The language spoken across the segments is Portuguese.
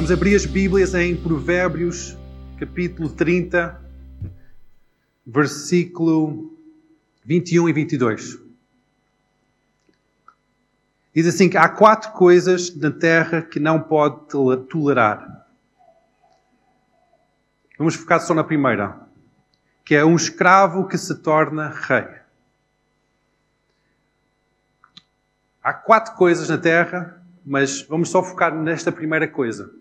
Vamos abrir as Bíblias em Provérbios, capítulo 30, versículo 21 e 22. Diz assim que há quatro coisas na terra que não pode tolerar. Vamos focar só na primeira, que é um escravo que se torna rei. Há quatro coisas na terra, mas vamos só focar nesta primeira coisa,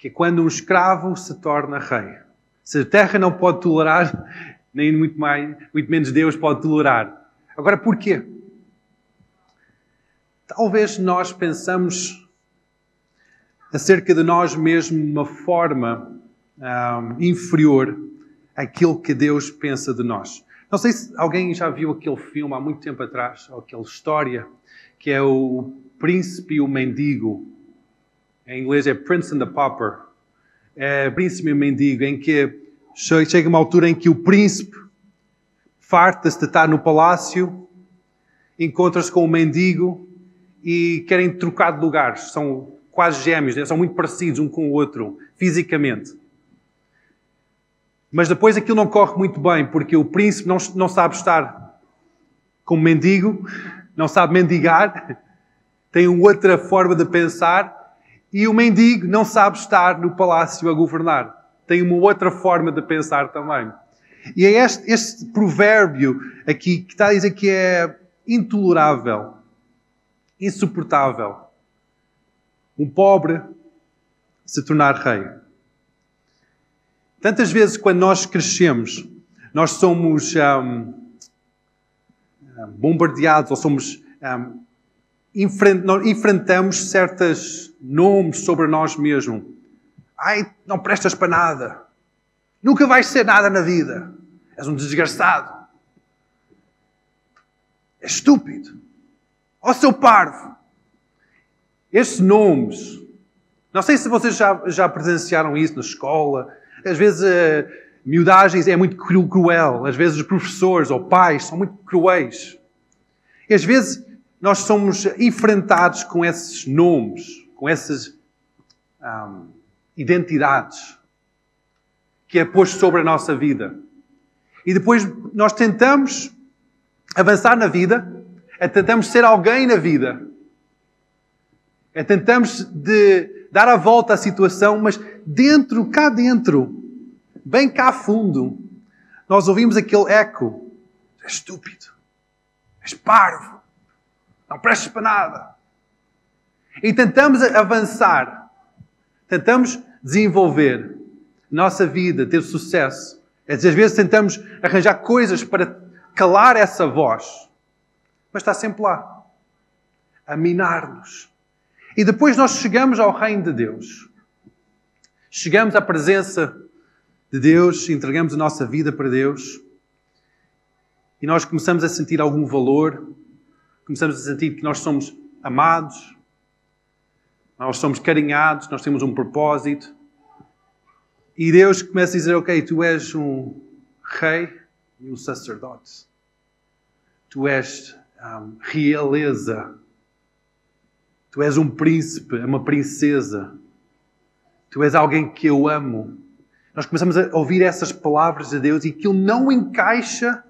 que é quando um escravo se torna rei. Se a terra não pode tolerar, nem muito mais, muito menos Deus pode tolerar. Agora, porquê? Talvez nós pensamos acerca de nós mesmos de uma forma um, inferior àquilo que Deus pensa de nós. Não sei se alguém já viu aquele filme há muito tempo atrás, ou aquela história, que é o Príncipe e o Mendigo. Em inglês é Prince and the Pauper. É Príncipe e Mendigo, em que chega uma altura em que o príncipe farta-se de estar no palácio, encontra-se com o mendigo e querem trocar de lugares. São quase gêmeos, né? são muito parecidos um com o outro, fisicamente. Mas depois aquilo não corre muito bem, porque o príncipe não, não sabe estar como mendigo, não sabe mendigar, tem outra forma de pensar, e o mendigo não sabe estar no palácio a governar. Tem uma outra forma de pensar também. E é este, este provérbio aqui que está a dizer que é intolerável insuportável. Um pobre se tornar rei. Tantas vezes, quando nós crescemos, nós somos um, bombardeados ou somos. Um, enfrentamos certos nomes sobre nós mesmos. Ai, não prestas para nada. Nunca vais ser nada na vida. És um desgraçado. És estúpido. Ó oh, seu parvo! Estes nomes, não sei se vocês já, já presenciaram isso na escola. Às vezes, uh, miudagens é muito cruel. Às vezes, os professores ou pais são muito cruéis. E às vezes, nós somos enfrentados com esses nomes, com essas um, identidades que é posto sobre a nossa vida. E depois nós tentamos avançar na vida é tentamos ser alguém na vida. É tentamos de dar a volta à situação, mas dentro, cá dentro, bem cá fundo, nós ouvimos aquele eco. És estúpido. És parvo. Não prestes para nada. E tentamos avançar. Tentamos desenvolver nossa vida, ter sucesso. Às vezes tentamos arranjar coisas para calar essa voz mas está sempre lá a minar-nos. E depois nós chegamos ao reino de Deus. Chegamos à presença de Deus, entregamos a nossa vida para Deus e nós começamos a sentir algum valor, começamos a sentir que nós somos amados, nós somos carinhados, nós temos um propósito. E Deus começa a dizer: Ok, tu és um rei e um sacerdote. Tu és um, realeza. Tu és um príncipe, uma princesa. Tu és alguém que eu amo. Nós começamos a ouvir essas palavras de Deus e aquilo não encaixa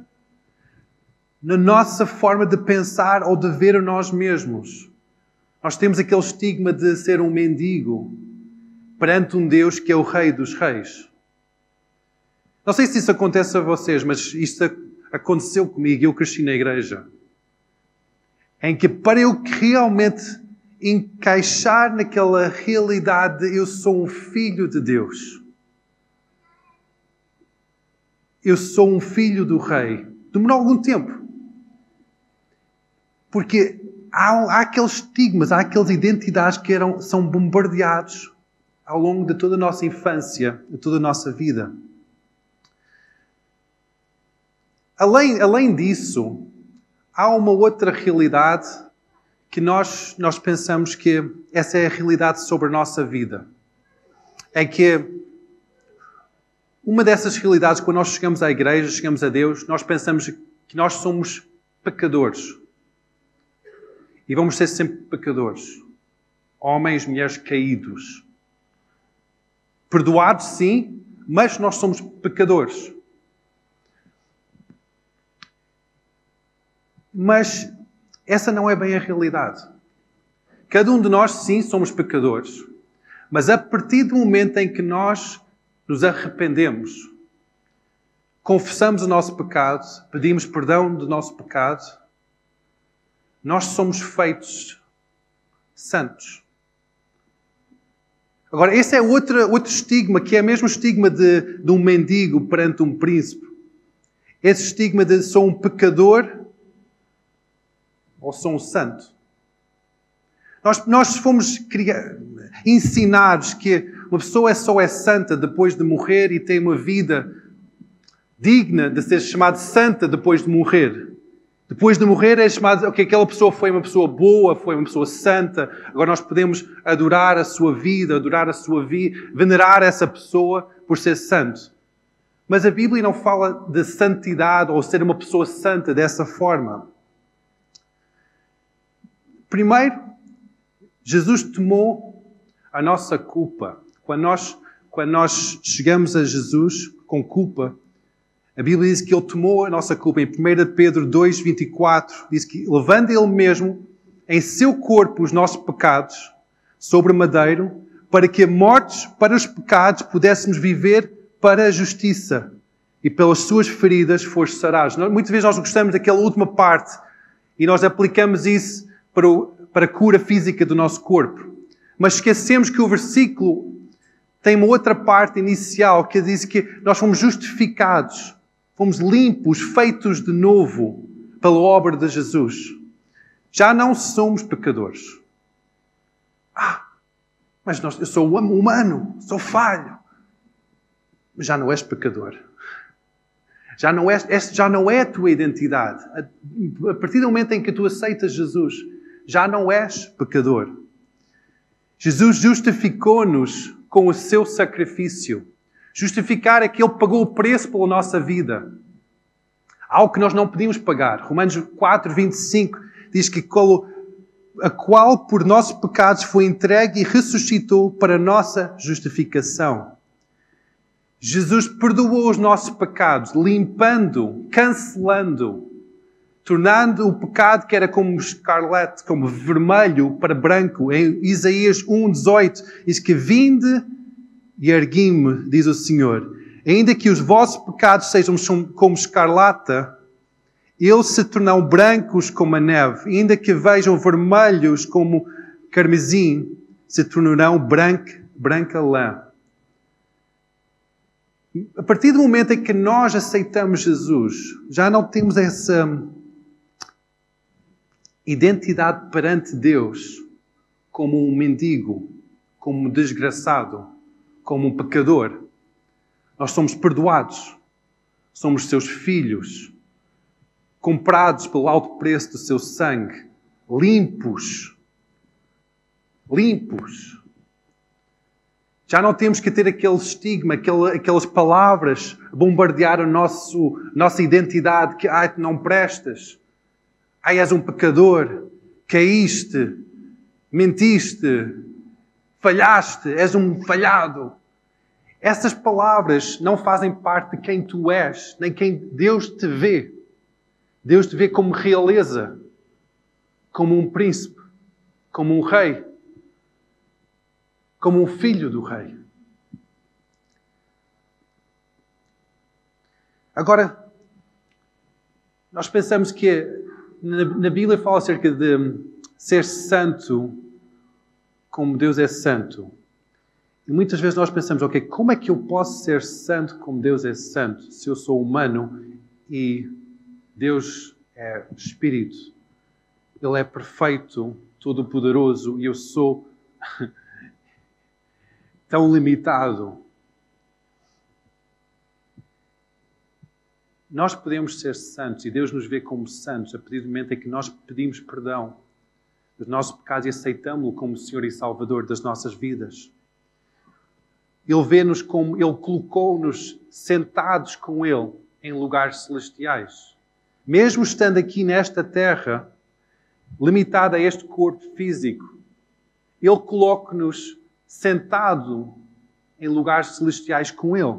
na nossa forma de pensar ou de ver a nós mesmos. Nós temos aquele estigma de ser um mendigo perante um Deus que é o Rei dos Reis. Não sei se isso acontece a vocês, mas isto aconteceu comigo. Eu cresci na igreja em que para eu realmente encaixar naquela realidade, eu sou um filho de Deus. Eu sou um filho do Rei. Demorou algum tempo. Porque há, há aqueles estigmas, há aquelas identidades que eram, são bombardeados ao longo de toda a nossa infância, de toda a nossa vida. Além, além disso, há uma outra realidade que nós, nós pensamos que essa é a realidade sobre a nossa vida. É que uma dessas realidades, quando nós chegamos à igreja, chegamos a Deus, nós pensamos que nós somos pecadores. E vamos ser sempre pecadores. Homens, mulheres caídos. Perdoados, sim, mas nós somos pecadores. Mas essa não é bem a realidade. Cada um de nós, sim, somos pecadores. Mas a partir do momento em que nós nos arrependemos, confessamos o nosso pecado, pedimos perdão do nosso pecado, nós somos feitos santos. Agora, esse é outro, outro estigma, que é mesmo o estigma de, de um mendigo perante um príncipe. Esse estigma de sou um pecador ou sou um santo. Nós, nós fomos ensinados que uma pessoa é só é santa depois de morrer e tem uma vida digna de ser chamada santa depois de morrer. Depois de morrer é chamado, ok, aquela pessoa foi uma pessoa boa, foi uma pessoa santa, agora nós podemos adorar a sua vida, adorar a sua vida, venerar essa pessoa por ser santo. Mas a Bíblia não fala de santidade ou ser uma pessoa santa dessa forma. Primeiro, Jesus tomou a nossa culpa. Quando nós, quando nós chegamos a Jesus com culpa, a Bíblia diz que Ele tomou a nossa culpa. Em 1 Pedro 2, 24, diz que levando Ele mesmo em seu corpo os nossos pecados sobre madeiro, para que, mortos para os pecados, pudéssemos viver para a justiça. E pelas suas feridas foste sarados. Muitas vezes nós gostamos daquela última parte e nós aplicamos isso para, o, para a cura física do nosso corpo. Mas esquecemos que o versículo tem uma outra parte inicial que diz que nós fomos justificados Fomos limpos, feitos de novo pela obra de Jesus. Já não somos pecadores. Ah, mas nós, eu sou humano, sou falho. Mas já não és pecador. Já não, és, já não é a tua identidade. A partir do momento em que tu aceitas Jesus, já não és pecador. Jesus justificou-nos com o seu sacrifício. Justificar é que Ele pagou o preço pela nossa vida. Algo que nós não podíamos pagar. Romanos 4, 25 diz que a qual por nossos pecados foi entregue e ressuscitou para nossa justificação. Jesus perdoou os nossos pecados, limpando, cancelando, tornando o pecado que era como escarlate, como vermelho para branco. Em Isaías 1, 18 diz que vinde e ergui-me, diz o Senhor. Ainda que os vossos pecados sejam como escarlata, eles se tornarão brancos como a neve. Ainda que vejam vermelhos como carmesim, se tornarão branca, branca lã. A partir do momento em que nós aceitamos Jesus, já não temos essa identidade perante Deus como um mendigo, como um desgraçado como um pecador. Nós somos perdoados. Somos seus filhos, comprados pelo alto preço do seu sangue, limpos. Limpos. Já não temos que ter aquele estigma, aquelas palavras bombardear a nosso, nossa identidade, que ai, não prestas, ai, és um pecador, caíste, mentiste, falhaste, és um falhado. Essas palavras não fazem parte de quem tu és, nem quem Deus te vê. Deus te vê como realeza, como um príncipe, como um rei, como um filho do rei. Agora, nós pensamos que na Bíblia fala acerca de ser santo como Deus é santo. E muitas vezes nós pensamos, ok, como é que eu posso ser santo como Deus é santo, se eu sou humano e Deus é Espírito? Ele é perfeito, todo-poderoso e eu sou tão limitado. Nós podemos ser santos e Deus nos vê como santos a partir do momento em que nós pedimos perdão dos nossos pecados e aceitamos-lo como Senhor e Salvador das nossas vidas. Ele vê-nos como Ele colocou-nos sentados com Ele em lugares celestiais. Mesmo estando aqui nesta terra, limitada a este corpo físico, Ele coloca-nos sentado em lugares celestiais com Ele.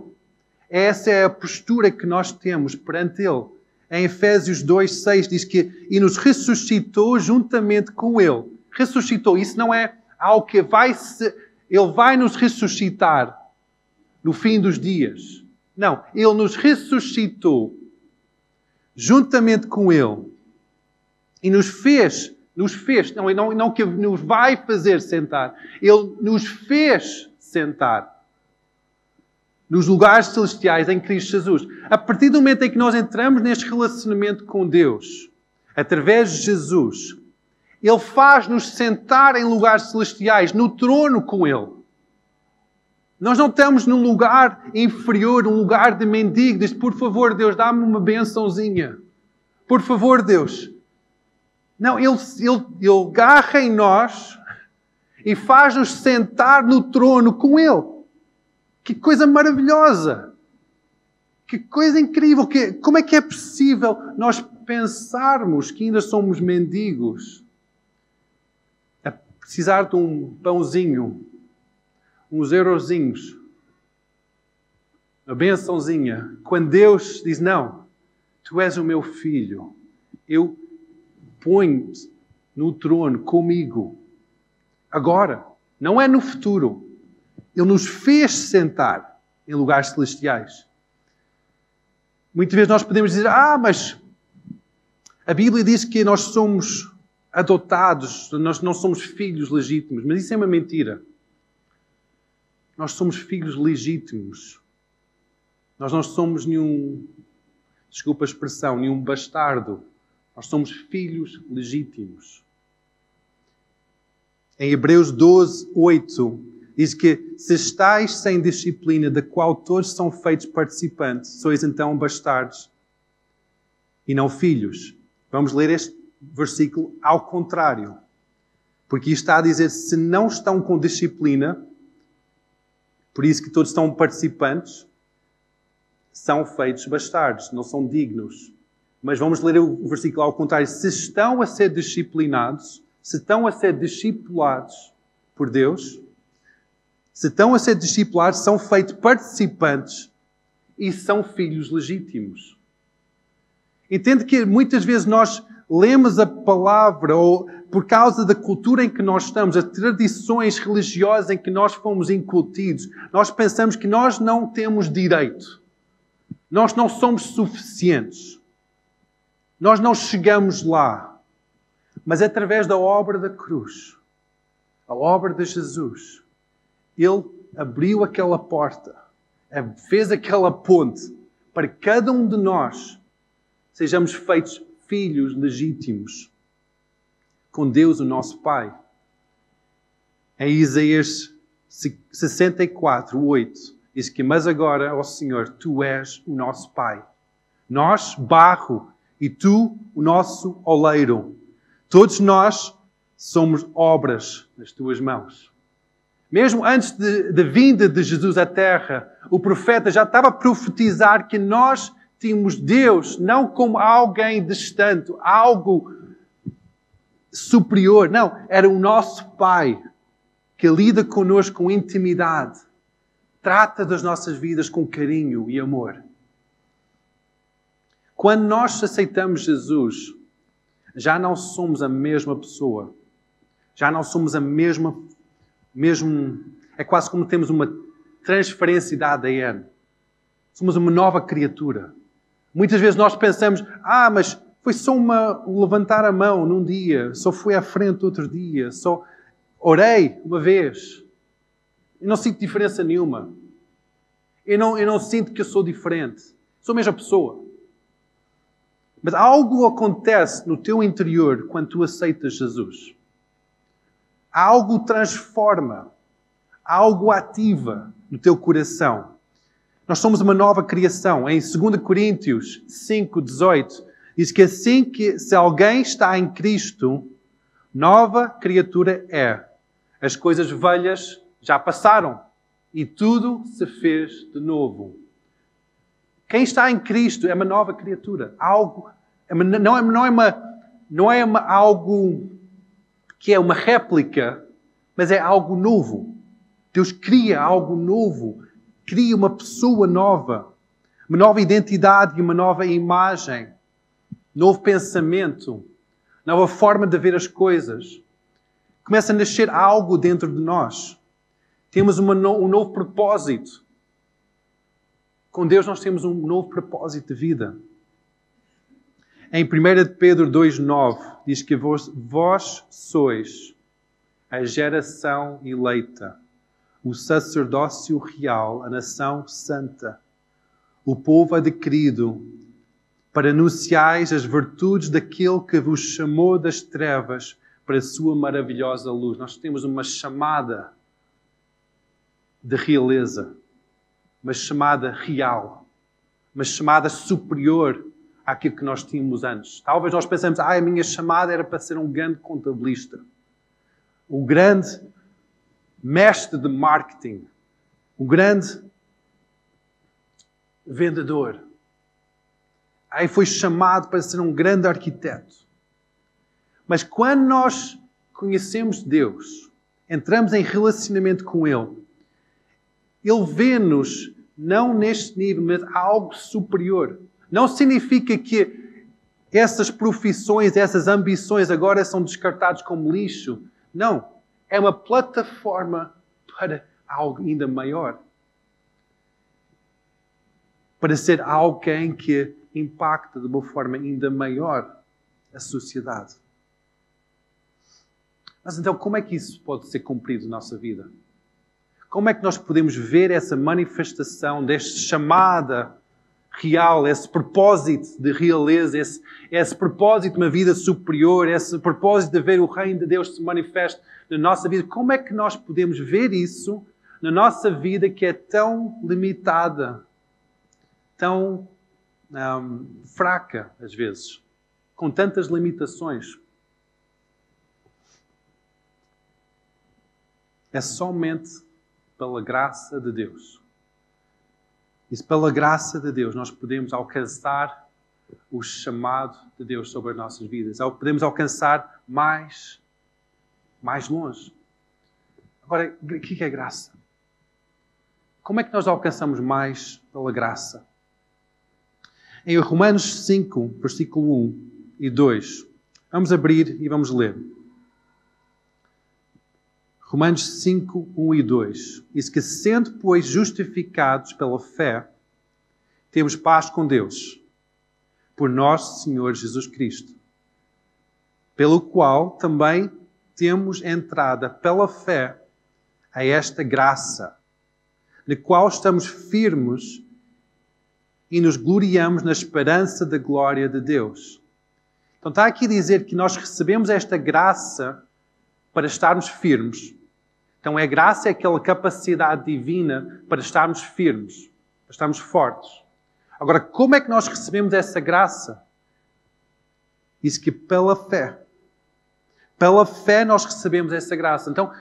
Essa é a postura que nós temos perante Ele. Em Efésios 2, 6 diz que e nos ressuscitou juntamente com Ele. Ressuscitou. Isso não é algo que vai se. Ele vai nos ressuscitar no fim dos dias. Não, Ele nos ressuscitou juntamente com Ele e nos fez, nos fez, não, não, não que nos vai fazer sentar, Ele nos fez sentar nos lugares celestiais em Cristo Jesus. A partir do momento em que nós entramos neste relacionamento com Deus, através de Jesus, Ele faz-nos sentar em lugares celestiais, no trono com Ele. Nós não estamos num lugar inferior, num lugar de mendigo. Diz, por favor, Deus, dá-me uma bençãozinha. Por favor, Deus. Não, Ele, ele, ele agarra em nós e faz-nos sentar no trono com Ele. Que coisa maravilhosa! Que coisa incrível! Que, como é que é possível nós pensarmos que ainda somos mendigos? A precisar de um pãozinho, uns eurozinhos, uma bençãozinha, quando Deus diz: Não, tu és o meu filho, eu ponho-te no trono comigo. Agora, não é no futuro. Ele nos fez sentar em lugares celestiais. Muitas vezes nós podemos dizer: Ah, mas a Bíblia diz que nós somos adotados, nós não somos filhos legítimos. Mas isso é uma mentira. Nós somos filhos legítimos. Nós não somos nenhum, desculpa a expressão, nenhum bastardo. Nós somos filhos legítimos. Em Hebreus 12, 8, diz que se estáis sem disciplina, da qual todos são feitos participantes, sois então bastardos e não filhos. Vamos ler este versículo ao contrário. Porque está a dizer: se não estão com disciplina, por isso que todos estão participantes, são feitos bastardos, não são dignos. Mas vamos ler o versículo ao contrário. Se estão a ser disciplinados, se estão a ser discipulados por Deus, se estão a ser discipulados, são feitos participantes e são filhos legítimos. Entende que muitas vezes nós lemos a palavra ou por causa da cultura em que nós estamos, as tradições religiosas em que nós fomos incutidos, nós pensamos que nós não temos direito. Nós não somos suficientes. Nós não chegamos lá. Mas através da obra da cruz, a obra de Jesus, Ele abriu aquela porta, fez aquela ponte para cada um de nós sejamos feitos filhos legítimos com Deus, o nosso Pai. Em Isaías 64, 8, diz que, mas agora, ó Senhor, tu és o nosso Pai. Nós, barro, e tu, o nosso oleiro. Todos nós somos obras nas tuas mãos. Mesmo antes da vinda de Jesus à terra, o profeta já estava a profetizar que nós tínhamos Deus não como alguém distante, algo superior. Não, era o nosso Pai que lida conosco com intimidade, trata das nossas vidas com carinho e amor. Quando nós aceitamos Jesus, já não somos a mesma pessoa. Já não somos a mesma, mesmo, é quase como temos uma transferência de ADN. Somos uma nova criatura. Muitas vezes nós pensamos, ah, mas foi só uma levantar a mão num dia, só fui à frente outro dia, só orei uma vez. Eu não sinto diferença nenhuma. Eu não, eu não sinto que eu sou diferente. Sou a mesma pessoa. Mas algo acontece no teu interior quando tu aceitas Jesus. Algo transforma, algo ativa no teu coração. Nós somos uma nova criação. Em 2 Coríntios 5, 18, Diz que assim que se alguém está em Cristo, nova criatura é. As coisas velhas já passaram e tudo se fez de novo. Quem está em Cristo é uma nova criatura. Algo é não é, não é uma não é uma, algo que é uma réplica, mas é algo novo. Deus cria algo novo, cria uma pessoa nova, uma nova identidade e uma nova imagem, novo pensamento, nova forma de ver as coisas. Começa a nascer algo dentro de nós. Temos uma, um novo propósito. Com Deus nós temos um novo propósito de vida. Em 1 Pedro 2,9 diz que vós, vós sois a geração eleita, o sacerdócio real, a nação santa, o povo adquirido, para anunciais as virtudes daquele que vos chamou das trevas para a sua maravilhosa luz. Nós temos uma chamada de realeza, uma chamada real, uma chamada superior àquilo que nós tínhamos antes. Talvez nós pensemos, ah, a minha chamada era para ser um grande contabilista, um grande mestre de marketing, um grande vendedor. Aí foi chamado para ser um grande arquiteto. Mas quando nós conhecemos Deus, entramos em relacionamento com Ele, Ele vê-nos não neste nível, mas algo superior. Não significa que essas profissões, essas ambições agora são descartadas como lixo. Não. É uma plataforma para algo ainda maior. Para ser alguém que impacta de uma forma ainda maior a sociedade. Mas então, como é que isso pode ser cumprido na nossa vida? Como é que nós podemos ver essa manifestação desta chamada real, esse propósito de realeza, esse, esse propósito de uma vida superior, esse propósito de ver o reino de Deus se manifeste na nossa vida. Como é que nós podemos ver isso na nossa vida que é tão limitada, tão fraca, às vezes, com tantas limitações? É somente pela graça de Deus e pela graça de Deus nós podemos alcançar o chamado de Deus sobre as nossas vidas, podemos alcançar mais, mais longe. Agora, o que é graça? Como é que nós alcançamos mais pela graça? Em Romanos 5, versículo 1 e 2, vamos abrir e vamos ler. Romanos 5, 1 e 2 diz que, sendo, pois, justificados pela fé, temos paz com Deus, por nosso Senhor Jesus Cristo, pelo qual também temos entrada pela fé a esta graça, na qual estamos firmes e nos gloriamos na esperança da glória de Deus. Então está aqui a dizer que nós recebemos esta graça para estarmos firmes então, a graça é aquela capacidade divina para estarmos firmes, para estarmos fortes. Agora, como é que nós recebemos essa graça? Diz que pela fé. Pela fé nós recebemos essa graça. Então,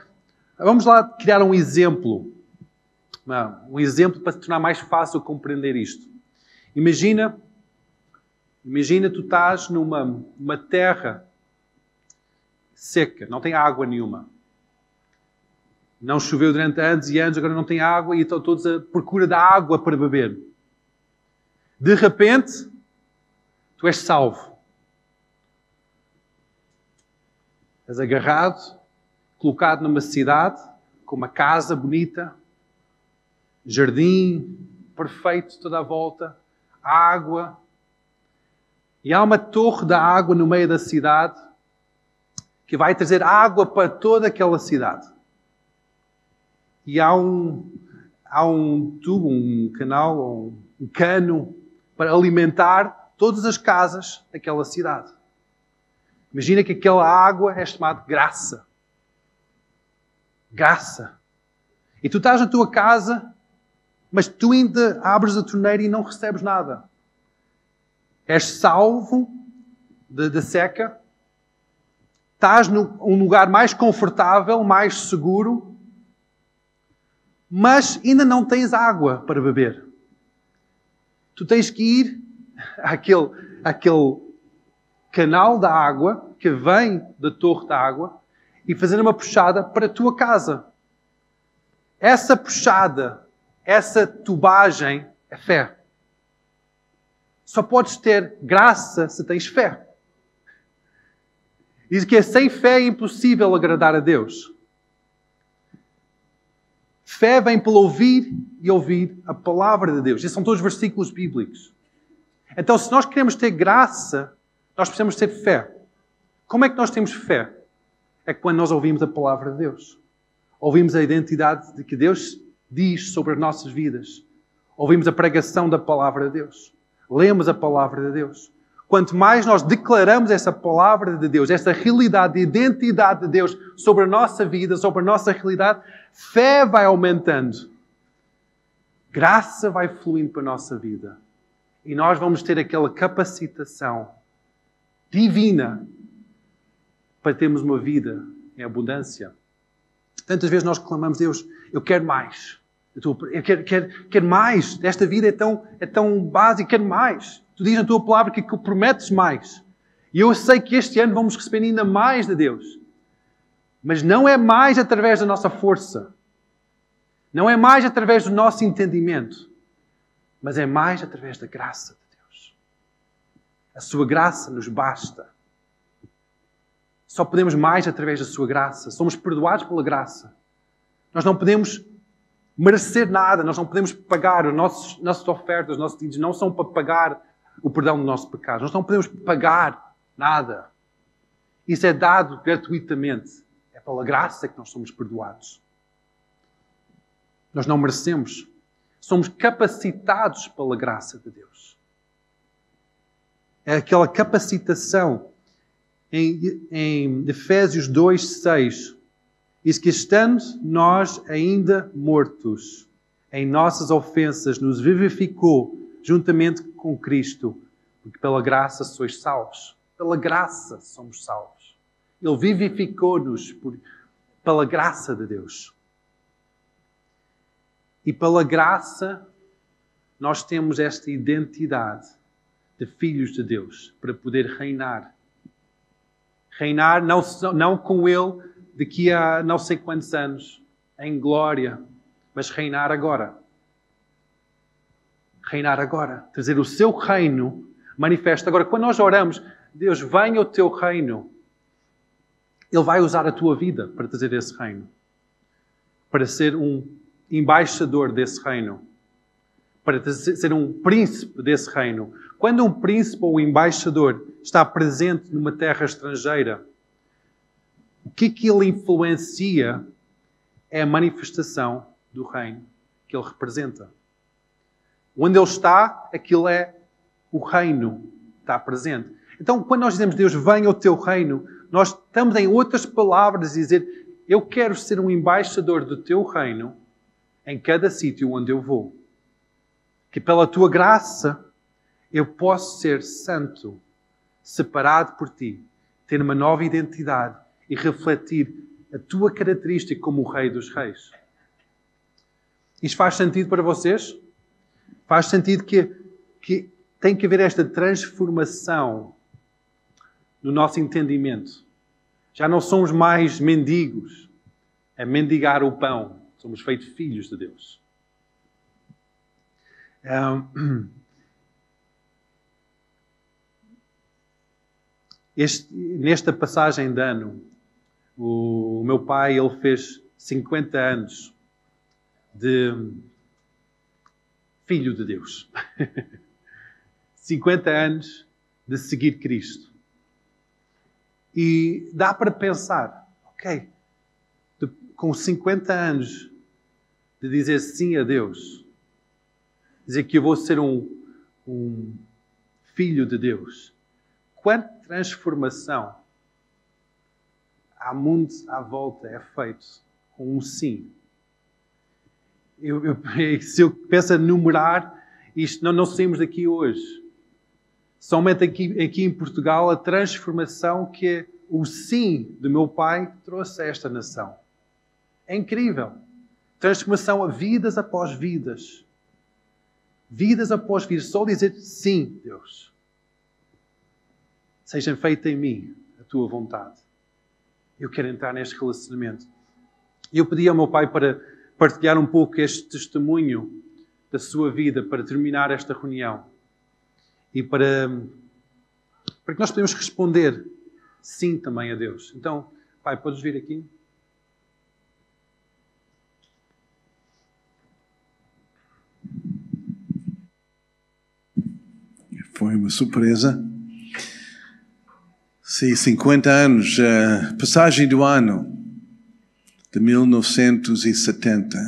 vamos lá criar um exemplo. Um exemplo para se tornar mais fácil compreender isto. Imagina, imagina tu estás numa uma terra seca, não tem água nenhuma. Não choveu durante anos e anos, agora não tem água e estão todos à procura da água para beber. De repente, tu és salvo. És agarrado, colocado numa cidade com uma casa bonita, jardim perfeito toda a volta, água. E há uma torre da água no meio da cidade que vai trazer água para toda aquela cidade e há um, há um tubo, um canal, um cano para alimentar todas as casas daquela cidade. Imagina que aquela água é chamada graça. Graça. E tu estás na tua casa, mas tu ainda abres a torneira e não recebes nada. És salvo da seca, estás num lugar mais confortável, mais seguro, mas ainda não tens água para beber. Tu tens que ir àquele, àquele canal da água que vem da torre da água e fazer uma puxada para a tua casa. essa puxada, essa tubagem é fé. Só podes ter graça se tens fé. Diz que é sem fé é impossível agradar a Deus. Fé vem pelo ouvir e ouvir a palavra de Deus. Esses são todos versículos bíblicos. Então, se nós queremos ter graça, nós precisamos ter fé. Como é que nós temos fé? É quando nós ouvimos a palavra de Deus. Ouvimos a identidade de que Deus diz sobre as nossas vidas. Ouvimos a pregação da palavra de Deus. Lemos a palavra de Deus. Quanto mais nós declaramos essa palavra de Deus, essa realidade de identidade de Deus sobre a nossa vida, sobre a nossa realidade, fé vai aumentando. Graça vai fluindo para a nossa vida. E nós vamos ter aquela capacitação divina para termos uma vida em abundância. Tantas vezes nós clamamos, Deus, eu quero mais. Eu, quero, quero, quero mais. Esta vida é tão, é tão básica, quero mais. Tu dizes na tua palavra que, que prometes mais. E eu sei que este ano vamos receber ainda mais de Deus. Mas não é mais através da nossa força. Não é mais através do nosso entendimento. Mas é mais através da graça de Deus. A sua graça nos basta. Só podemos mais através da sua graça. Somos perdoados pela graça. Nós não podemos merecer nada, nós não podemos pagar. Nossos, nossas ofertas, os nossos pedidos não são para pagar o perdão do nosso pecado. Nós não podemos pagar nada. Isso é dado gratuitamente. É pela graça que nós somos perdoados. Nós não merecemos. Somos capacitados pela graça de Deus. É aquela capacitação em, em Efésios 2, 6. Diz que estando nós ainda mortos em nossas ofensas, nos vivificou juntamente com Cristo, porque pela graça sois salvos. Pela graça somos salvos. Ele vivificou-nos pela graça de Deus. E pela graça nós temos esta identidade de filhos de Deus para poder reinar. Reinar não, não com Ele daqui a não sei quantos anos, em glória, mas reinar agora. Reinar agora, trazer o seu reino manifesto. Agora, quando nós oramos, Deus, venha o teu reino, Ele vai usar a tua vida para trazer esse reino, para ser um embaixador desse reino, para ser um príncipe desse reino. Quando um príncipe ou um embaixador está presente numa terra estrangeira, o que, que ele influencia é a manifestação do reino que ele representa. Onde Ele está, aquilo é o reino, está presente. Então, quando nós dizemos Deus, venha o teu reino, nós estamos em outras palavras dizer, eu quero ser um embaixador do teu reino em cada sítio onde eu vou. Que pela tua graça eu posso ser santo, separado por ti, ter uma nova identidade e refletir a tua característica como o Rei dos Reis. Isto faz sentido para vocês? Faz sentido que, que tem que haver esta transformação no nosso entendimento. Já não somos mais mendigos a mendigar o pão. Somos feitos filhos de Deus. Este, nesta passagem de ano, o, meu pai ele fez 50 anos de filho de Deus. 50 anos de seguir Cristo. E dá para pensar, ok, de, com 50 anos de dizer sim a Deus, dizer que eu vou ser um, um filho de Deus, quanta transformação há mundo à volta é feito com um sim eu, eu, se eu peço a numerar, isto não, não saímos daqui hoje. Somente aqui, aqui em Portugal, a transformação que o sim do meu pai trouxe a esta nação. É incrível. Transformação a vidas após vidas. Vidas após vidas. Só dizer sim, Deus. Seja feita em mim a tua vontade. Eu quero entrar neste relacionamento. Eu pedi ao meu pai para partilhar um pouco este testemunho da sua vida para terminar esta reunião e para, para que nós podemos responder sim também a Deus. Então, Pai, podes vir aqui? Foi uma surpresa. Sim, 50 anos, uh, passagem do ano de 1970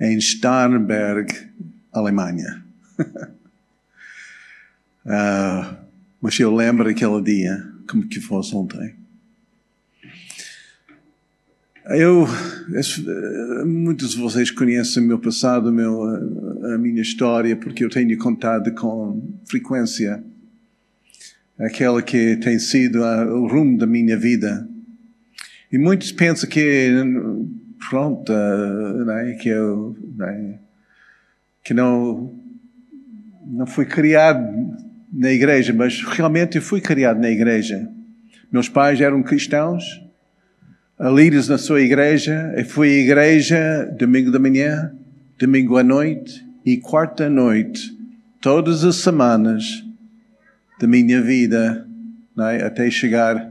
em Starnberg, Alemanha. uh, mas eu lembro aquele dia como que fosse ontem. Eu, muitos de vocês conhecem o meu passado, meu, a minha história, porque eu tenho contado com frequência aquela que tem sido o rumo da minha vida. E muitos pensam que, pronto, né, que eu né, que não, não fui criado na igreja, mas realmente eu fui criado na igreja. Meus pais eram cristãos, líderes na sua igreja. Eu fui à igreja domingo da manhã, domingo à noite e quarta noite, todas as semanas da minha vida, é? até chegar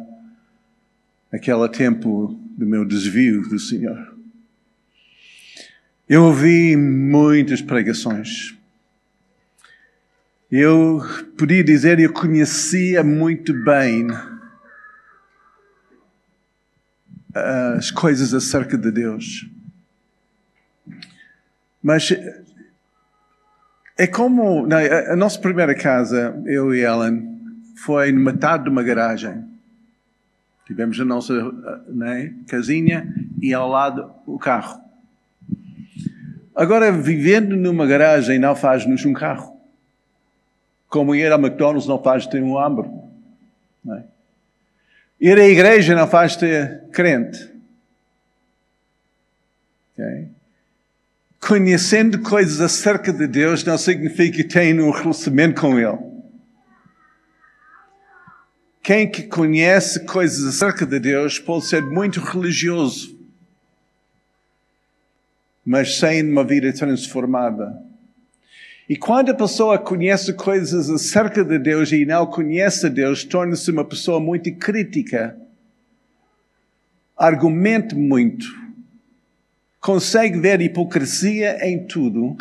aquele tempo do meu desvio do Senhor. Eu ouvi muitas pregações. Eu podia dizer, eu conhecia muito bem as coisas acerca de Deus. Mas é como a nossa primeira casa, eu e Ellen, foi no metade de uma garagem. Tivemos a nossa né, casinha e ao lado o carro. Agora, vivendo numa garagem não faz-nos um carro. Como ir ao McDonald's não faz ter um hambre. É? Ir à igreja não faz ter crente. Okay? Conhecendo coisas acerca de Deus não significa que tenha um relacionamento com Ele. Quem que conhece coisas acerca de Deus pode ser muito religioso, mas sem uma vida transformada. E quando a pessoa conhece coisas acerca de Deus e não conhece Deus, torna-se uma pessoa muito crítica. Argumente muito. Consegue ver hipocrisia em tudo.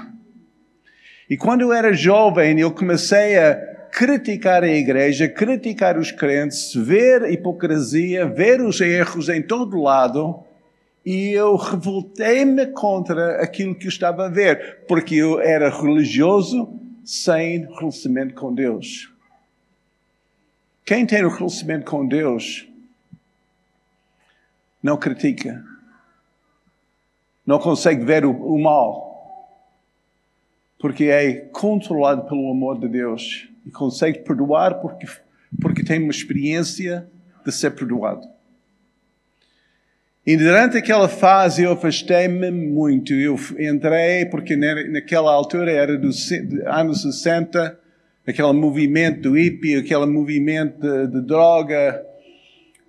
E quando eu era jovem, eu comecei a criticar a igreja, criticar os crentes, ver hipocrisia, ver os erros em todo lado e eu revoltei-me contra aquilo que eu estava a ver, porque eu era religioso sem relacionamento com Deus. Quem tem um relacionamento com Deus não critica, não consegue ver o, o mal, porque é controlado pelo amor de Deus e consegue perdoar porque, porque tem uma experiência de ser perdoado. E durante aquela fase eu afastei-me muito. Eu entrei, porque naquela altura era dos anos 60, aquele movimento do hippie, aquele movimento de, de droga,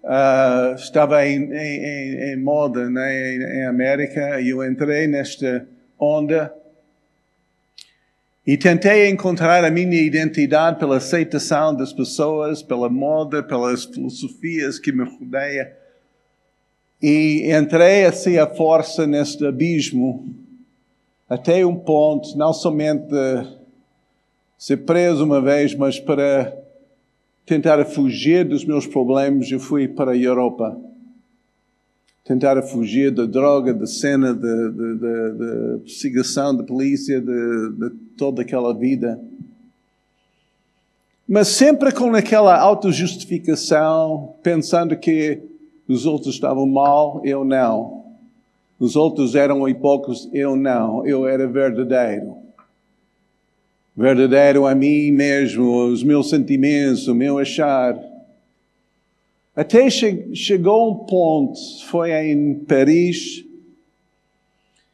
uh, estava em, em, em moda né, em, em América, e eu entrei nesta onda. E tentei encontrar a minha identidade pela aceitação das pessoas, pela moda, pelas filosofias que me rodeiam. E entrei assim a força neste abismo, até um ponto, não somente ser preso uma vez, mas para tentar fugir dos meus problemas, eu fui para a Europa. Tentar fugir da droga, da cena, da perseguição da polícia, de, de toda aquela vida. Mas sempre com aquela autojustificação, pensando que os outros estavam mal, eu não. Os outros eram hipócritas, eu não. Eu era verdadeiro. Verdadeiro a mim mesmo, os meus sentimentos, o meu achar. Até che chegou um ponto, foi em Paris,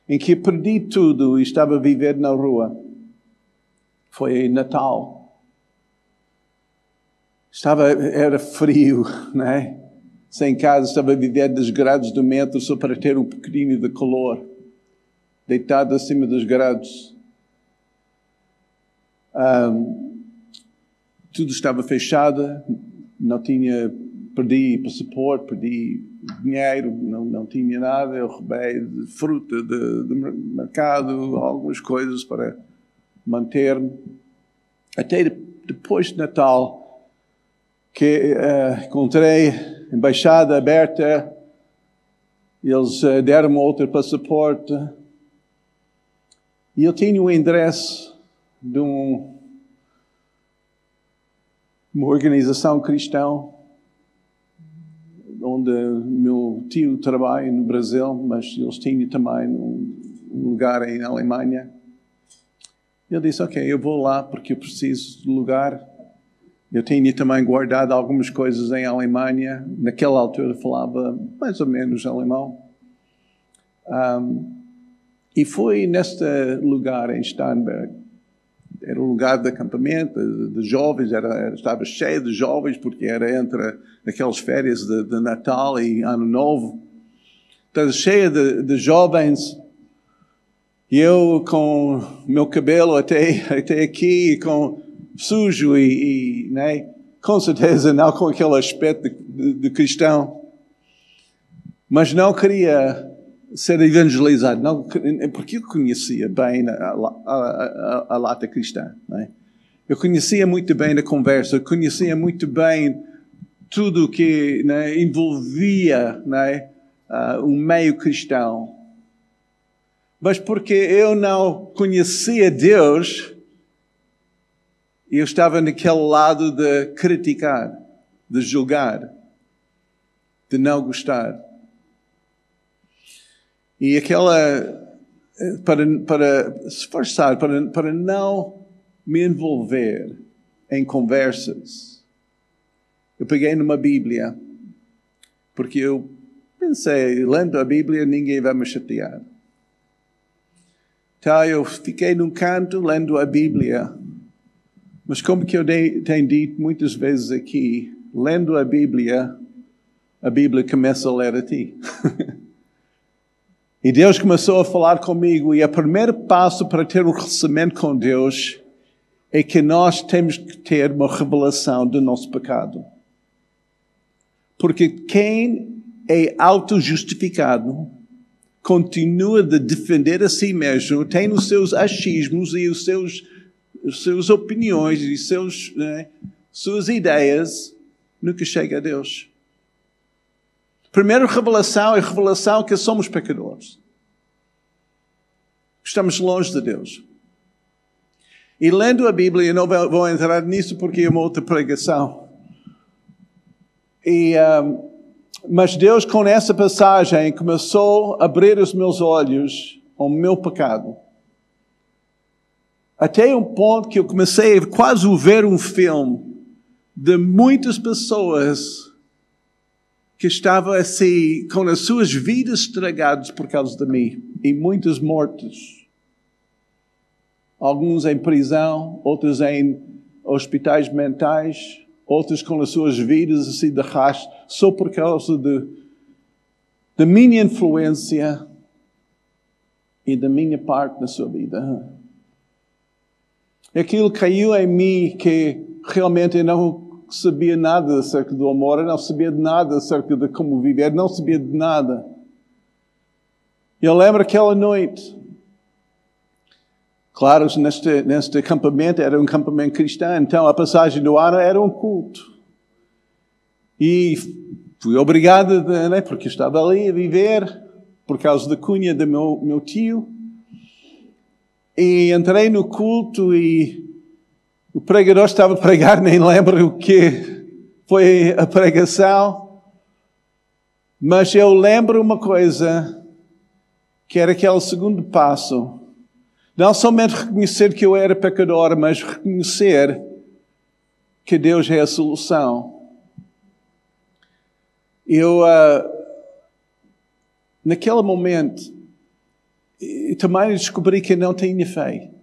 em que perdi tudo e estava a viver na rua. Foi em Natal. Estava, era frio, né? sem casa, estava a viver dos grados do metro só para ter um pouquinho de calor. deitado acima dos grados. Um, tudo estava fechado, não tinha, perdi passaporte, perdi dinheiro, não, não tinha nada, eu roubei de fruta do mercado, algumas coisas para manter-me. Até depois de Natal, que uh, encontrei embaixada aberta, eles uh, deram-me outro passaporte, e eu tinha o endereço de um, uma organização cristã onde meu tio trabalha no Brasil, mas eles tinham também um lugar em Alemanha. Ele disse, ok, eu vou lá porque eu preciso de lugar. Eu tinha também guardado algumas coisas em Alemanha. Naquela altura falava mais ou menos alemão. Um, e foi neste lugar em Starnberg. Era o lugar de acampamento de, de jovens, era, estava cheio de jovens, porque era entre aquelas férias de, de Natal e Ano Novo. Estava cheio de, de jovens. E eu com meu cabelo até, até aqui, com sujo e, e né? com certeza não com aquele aspecto de, de cristão. Mas não queria ser evangelizado, não, porque eu conhecia bem a, a, a, a lata cristã. É? Eu conhecia muito bem a conversa, eu conhecia muito bem tudo que né, envolvia né, uh, o meio cristão. Mas porque eu não conhecia Deus, eu estava naquele lado de criticar, de julgar, de não gostar. E aquela, para, para se esforçar, para, para não me envolver em conversas, eu peguei numa Bíblia, porque eu pensei, lendo a Bíblia, ninguém vai me chatear. Então eu fiquei num canto lendo a Bíblia, mas como que eu tenho dito muitas vezes aqui, lendo a Bíblia, a Bíblia começa a ler a ti. E Deus começou a falar comigo, e o primeiro passo para ter um relacionamento com Deus é que nós temos que ter uma revelação do nosso pecado. Porque quem é auto-justificado continua de defender a si mesmo, tem os seus achismos e os seus, os seus opiniões e seus, né, suas ideias, nunca chega a Deus. Primeira revelação é revelação que somos pecadores. Estamos longe de Deus. E lendo a Bíblia, eu não vou entrar nisso porque é uma outra pregação. E, um, mas Deus, com essa passagem, começou a abrir os meus olhos ao meu pecado. Até um ponto que eu comecei a quase ver um filme de muitas pessoas que estava assim, com as suas vidas estragadas por causa de mim, e muitos mortos. Alguns em prisão, outros em hospitais mentais, outros com as suas vidas assim de rastro, só por causa de, da minha influência e da minha parte na sua vida. Aquilo caiu em mim que realmente eu não sabia nada acerca do amor, não sabia de nada acerca de como viver, não sabia de nada. Eu lembro aquela noite. Claro, neste, neste acampamento era um acampamento cristão, então a passagem do ano era um culto. E fui obrigado, de, né, porque estava ali a viver, por causa da cunha do meu, meu tio. E entrei no culto e o pregador estava a pregar, nem lembro o que foi a pregação, mas eu lembro uma coisa, que era aquele segundo passo. Não somente reconhecer que eu era pecador, mas reconhecer que Deus é a solução. Eu, uh, naquele momento, também descobri que não tinha fé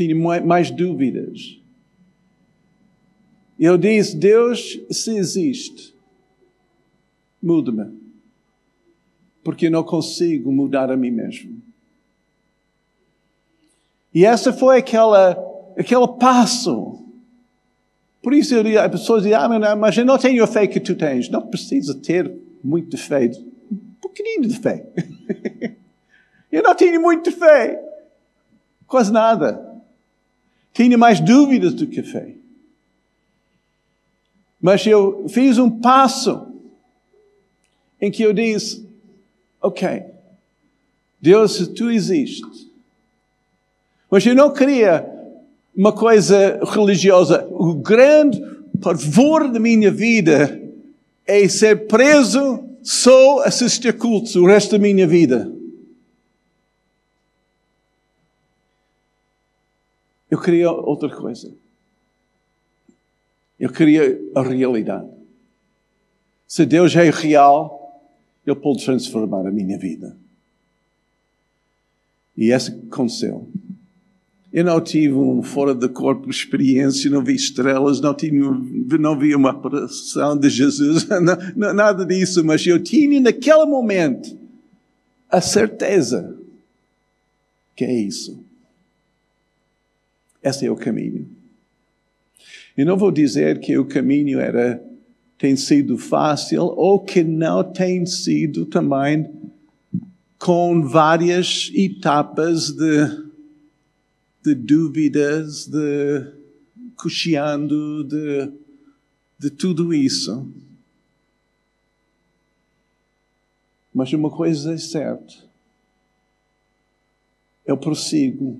tinha mais dúvidas. Eu disse: Deus, se existe, muda-me. Porque eu não consigo mudar a mim mesmo. E essa foi aquela, aquele passo. Por isso eu as pessoas dizem, ah, mas eu não tenho a fé que tu tens. Não precisa ter muito de fé. Um pouquinho de fé. eu não tenho muito fé. Quase nada. Tinha mais dúvidas do que fé. Mas eu fiz um passo em que eu disse, ok, Deus, tu existes. Mas eu não queria uma coisa religiosa. O grande pavor da minha vida é ser preso só a assistir cultos o resto da minha vida. Eu queria outra coisa. Eu queria a realidade. Se Deus é real, Ele pode transformar a minha vida. E isso aconteceu. Eu não tive um fora de corpo experiência, não vi estrelas, não, tinha, não vi uma aparição de Jesus, não, nada disso, mas eu tinha naquele momento a certeza que é isso. Esse é o caminho. Eu não vou dizer que o caminho era tem sido fácil ou que não tem sido também com várias etapas de de dúvidas, de cocheando, de, de tudo isso. Mas uma coisa é certa. Eu prossigo.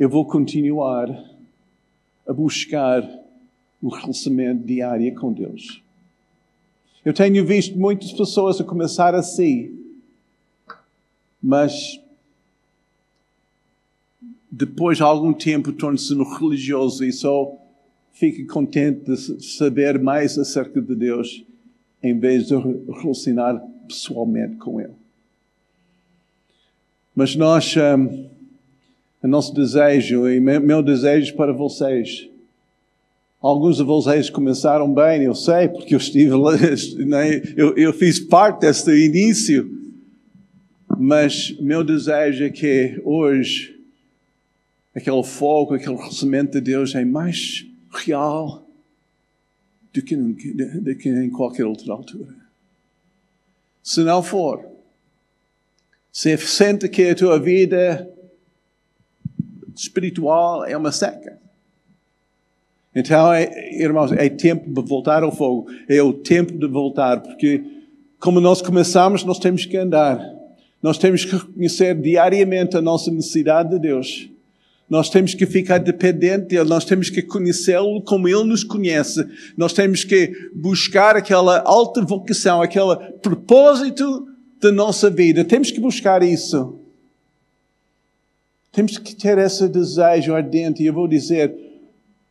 Eu vou continuar a buscar o relacionamento diário com Deus. Eu tenho visto muitas pessoas a começar assim, mas depois de algum tempo torna-se no religioso e só fica contente de saber mais acerca de Deus em vez de relacionar pessoalmente com Ele. Mas nós, um, o nosso desejo e meu desejo para vocês, alguns de vocês começaram bem, eu sei, porque eu estive lá, né, eu, eu fiz parte deste início, mas meu desejo é que hoje aquele fogo, aquele recebimento de Deus é mais real do que, que em qualquer outra altura. Se não for, se sente que a tua vida espiritual é uma seca. Então, é, irmãos, é tempo de voltar ao fogo. É o tempo de voltar, porque como nós começamos, nós temos que andar. Nós temos que reconhecer diariamente a nossa necessidade de Deus. Nós temos que ficar dependente dele, nós temos que conhecê-lo como ele nos conhece. Nós temos que buscar aquela alta vocação, aquele propósito da nossa vida. Temos que buscar isso. Temos que ter esse desejo ardente. Eu vou dizer,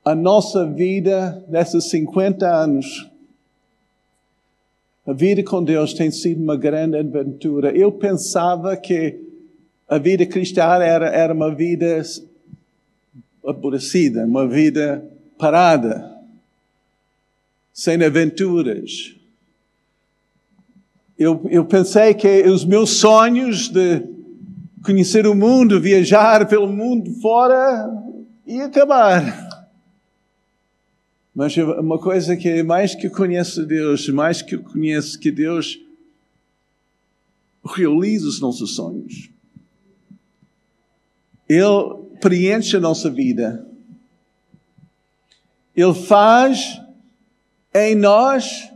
a nossa vida desses 50 anos, a vida com Deus tem sido uma grande aventura. Eu pensava que a vida cristã era, era uma vida aborrecida, uma vida parada, sem aventuras. Eu, eu pensei que os meus sonhos de conhecer o mundo, viajar pelo mundo fora, ia acabar. Mas uma coisa que mais que eu conheço Deus, mais que eu conheço que Deus realiza os nossos sonhos. Ele preenche a nossa vida. Ele faz em nós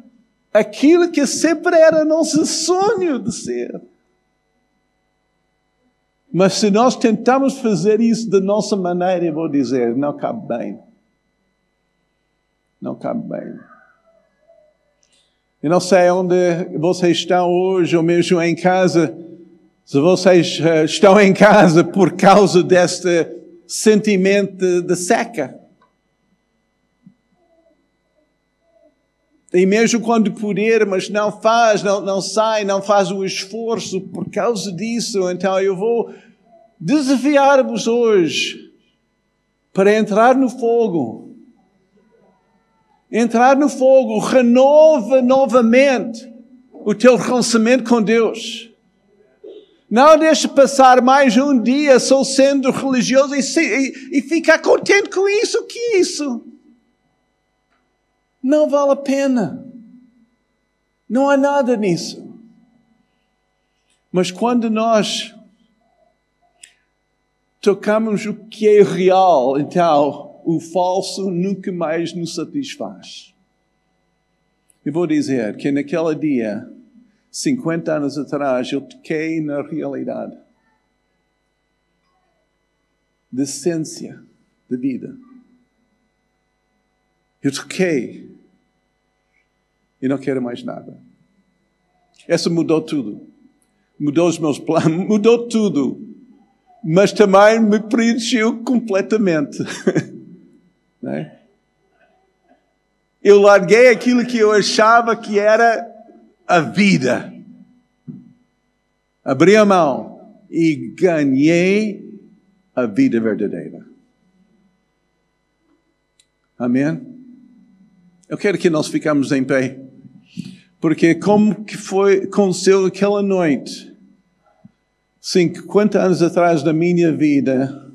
aquilo que sempre era nosso sonho de ser. Mas se nós tentamos fazer isso da nossa maneira, eu vou dizer, não cabe bem. Não cabe bem. Eu não sei onde vocês estão hoje, ou mesmo em casa, se vocês eh, estão em casa por causa deste sentimento de seca. E mesmo quando puder, mas não faz, não, não sai, não faz o esforço por causa disso, então eu vou desafiar-vos hoje para entrar no fogo. Entrar no fogo, renova novamente o teu relacionamento com Deus. Não deixe passar mais um dia só sendo religioso e, e, e ficar contente com isso. O que é isso? Não vale a pena. Não há nada nisso. Mas quando nós tocamos o que é real, então o falso nunca mais nos satisfaz. Eu vou dizer que naquele dia, 50 anos atrás, eu toquei na realidade da essência da vida. Eu toquei e não quero mais nada. Essa mudou tudo. Mudou os meus planos, mudou tudo. Mas também me preencheu completamente. é? Eu larguei aquilo que eu achava que era a vida. Abri a mão e ganhei a vida verdadeira. Amém? Eu quero que nós ficamos em pé. Porque como que foi, aconteceu aquela noite, 50 anos atrás da minha vida,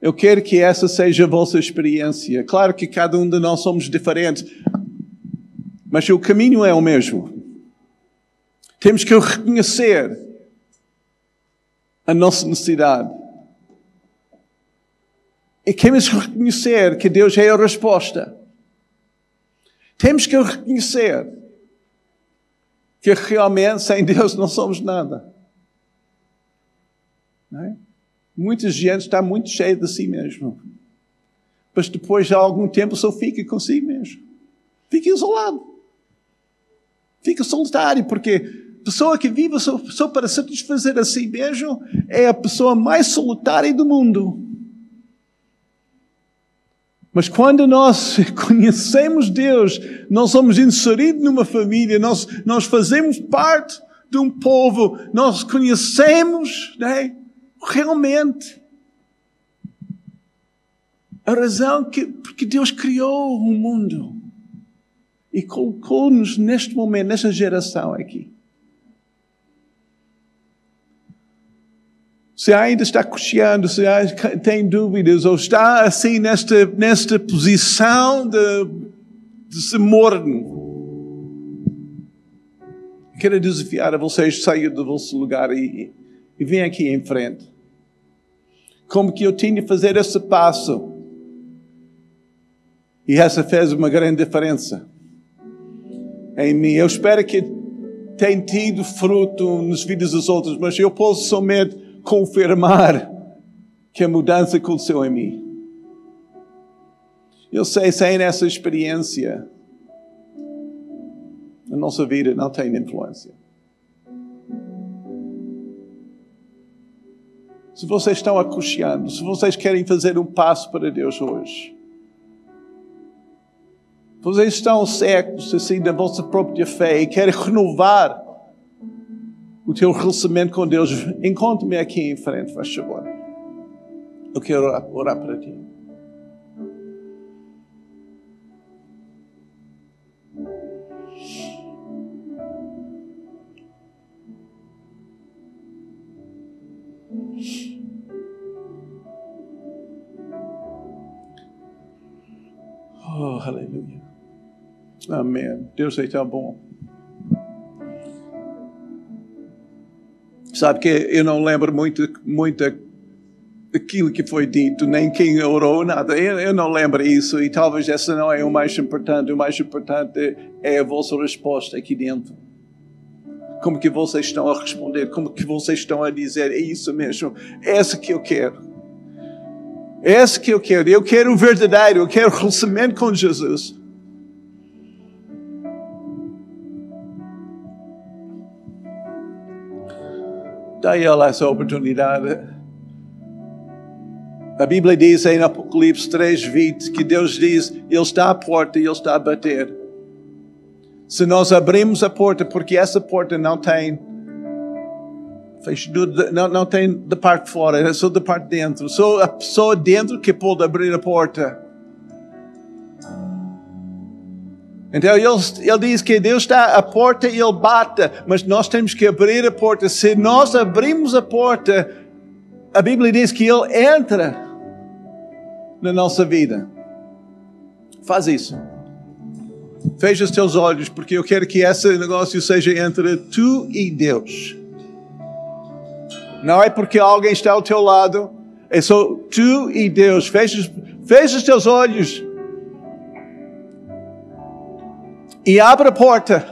eu quero que essa seja a vossa experiência. Claro que cada um de nós somos diferentes, mas o caminho é o mesmo. Temos que reconhecer a nossa necessidade. E temos que reconhecer que Deus é a resposta. Temos que reconhecer que realmente sem Deus não somos nada. É? Muita gente está muito cheia de si mesmo. Mas depois de algum tempo só fica consigo mesmo. Fica isolado. Fica solitário, porque a pessoa que vive só, só para satisfazer a si mesmo é a pessoa mais solitária do mundo. Mas quando nós conhecemos Deus, nós somos inseridos numa família, nós, nós fazemos parte de um povo, nós conhecemos né, realmente a razão que porque Deus criou o mundo e colocou-nos neste momento, nesta geração aqui. Se ainda está cocheando, se tem dúvidas, ou está assim nesta, nesta posição de, de se morno, quero desafiar a vocês sair do vosso lugar e, e vir aqui em frente. Como que eu tinha de fazer esse passo. E essa fez uma grande diferença em mim. Eu espero que tenha tido fruto nas vidas dos outros, mas eu posso somente confirmar que a mudança aconteceu em mim. Eu sei, sem essa experiência, a nossa vida não tem influência. Se vocês estão acucheando, se vocês querem fazer um passo para Deus hoje, vocês estão cegos assim da vossa própria fé e querem renovar o teu relacionamento com Deus, encontre-me aqui em frente, faz favor. Eu quero orar, orar para ti. Oh, aleluia. Amém. Deus é tão bom. Sabe que eu não lembro muito, muito aquilo que foi dito, nem quem orou, nada. Eu, eu, não lembro isso e talvez essa não é o mais importante. O mais importante é a vossa resposta aqui dentro. Como que vocês estão a responder? Como que vocês estão a dizer? É isso mesmo. É essa que eu quero. É essa que eu quero. Eu quero o verdadeiro. Eu quero o relacionamento com Jesus. Dá ela essa oportunidade. A Bíblia diz em Apocalipse 3, 20 que Deus diz: Ele está à porta e Ele está a bater. Se nós abrimos a porta, porque essa porta não tem não, não tem da parte de fora, é só da parte de dentro. Só a pessoa dentro que pode abrir a porta. Então ele, ele diz que Deus está à porta e ele bate, mas nós temos que abrir a porta. Se nós abrimos a porta, a Bíblia diz que ele entra na nossa vida. Faz isso. Fecha os teus olhos, porque eu quero que esse negócio seja entre tu e Deus. Não é porque alguém está ao teu lado, é só tu e Deus. Fecha, fecha os teus olhos. E abre a porta.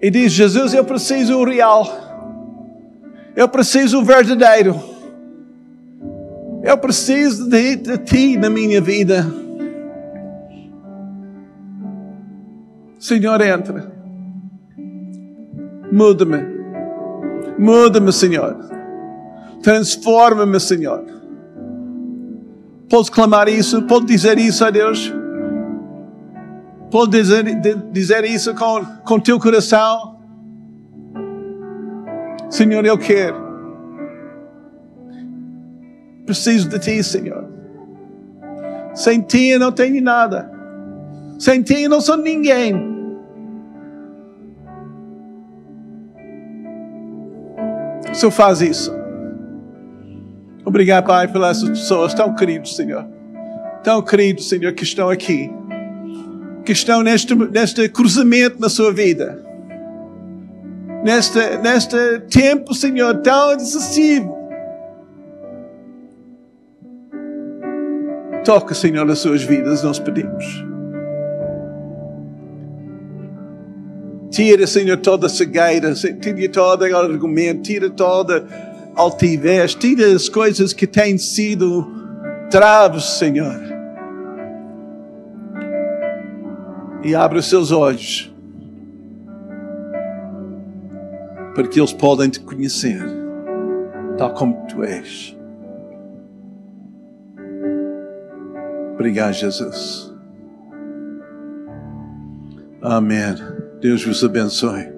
E diz: Jesus, eu preciso o real. Eu preciso o verdadeiro. Eu preciso de, de ti na minha vida. Senhor, entra. Muda-me. Muda-me, Senhor. Transforma-me, Senhor. Podes clamar isso? Pode dizer isso a Deus? Pode dizer, dizer isso com, com teu coração? Senhor, eu quero. Preciso de ti, Senhor. Sem ti eu não tenho nada. Sem ti eu não sou ninguém. O Senhor faz isso. Obrigado, Pai, pelas pessoas tão queridas, Senhor. Tão queridos, Senhor, que estão aqui. Que estão neste, neste cruzamento na sua vida. Neste, neste tempo, Senhor, tão decisivo. Toca, Senhor, nas suas vidas, nós pedimos. Tira, Senhor, toda cegueira, tira todo argumento, tira toda altivez, tira as coisas que têm sido traves, Senhor. E abre os seus olhos para que eles possam te conhecer tal como tu és. Obrigado, Jesus. Amém. Deus vos abençoe.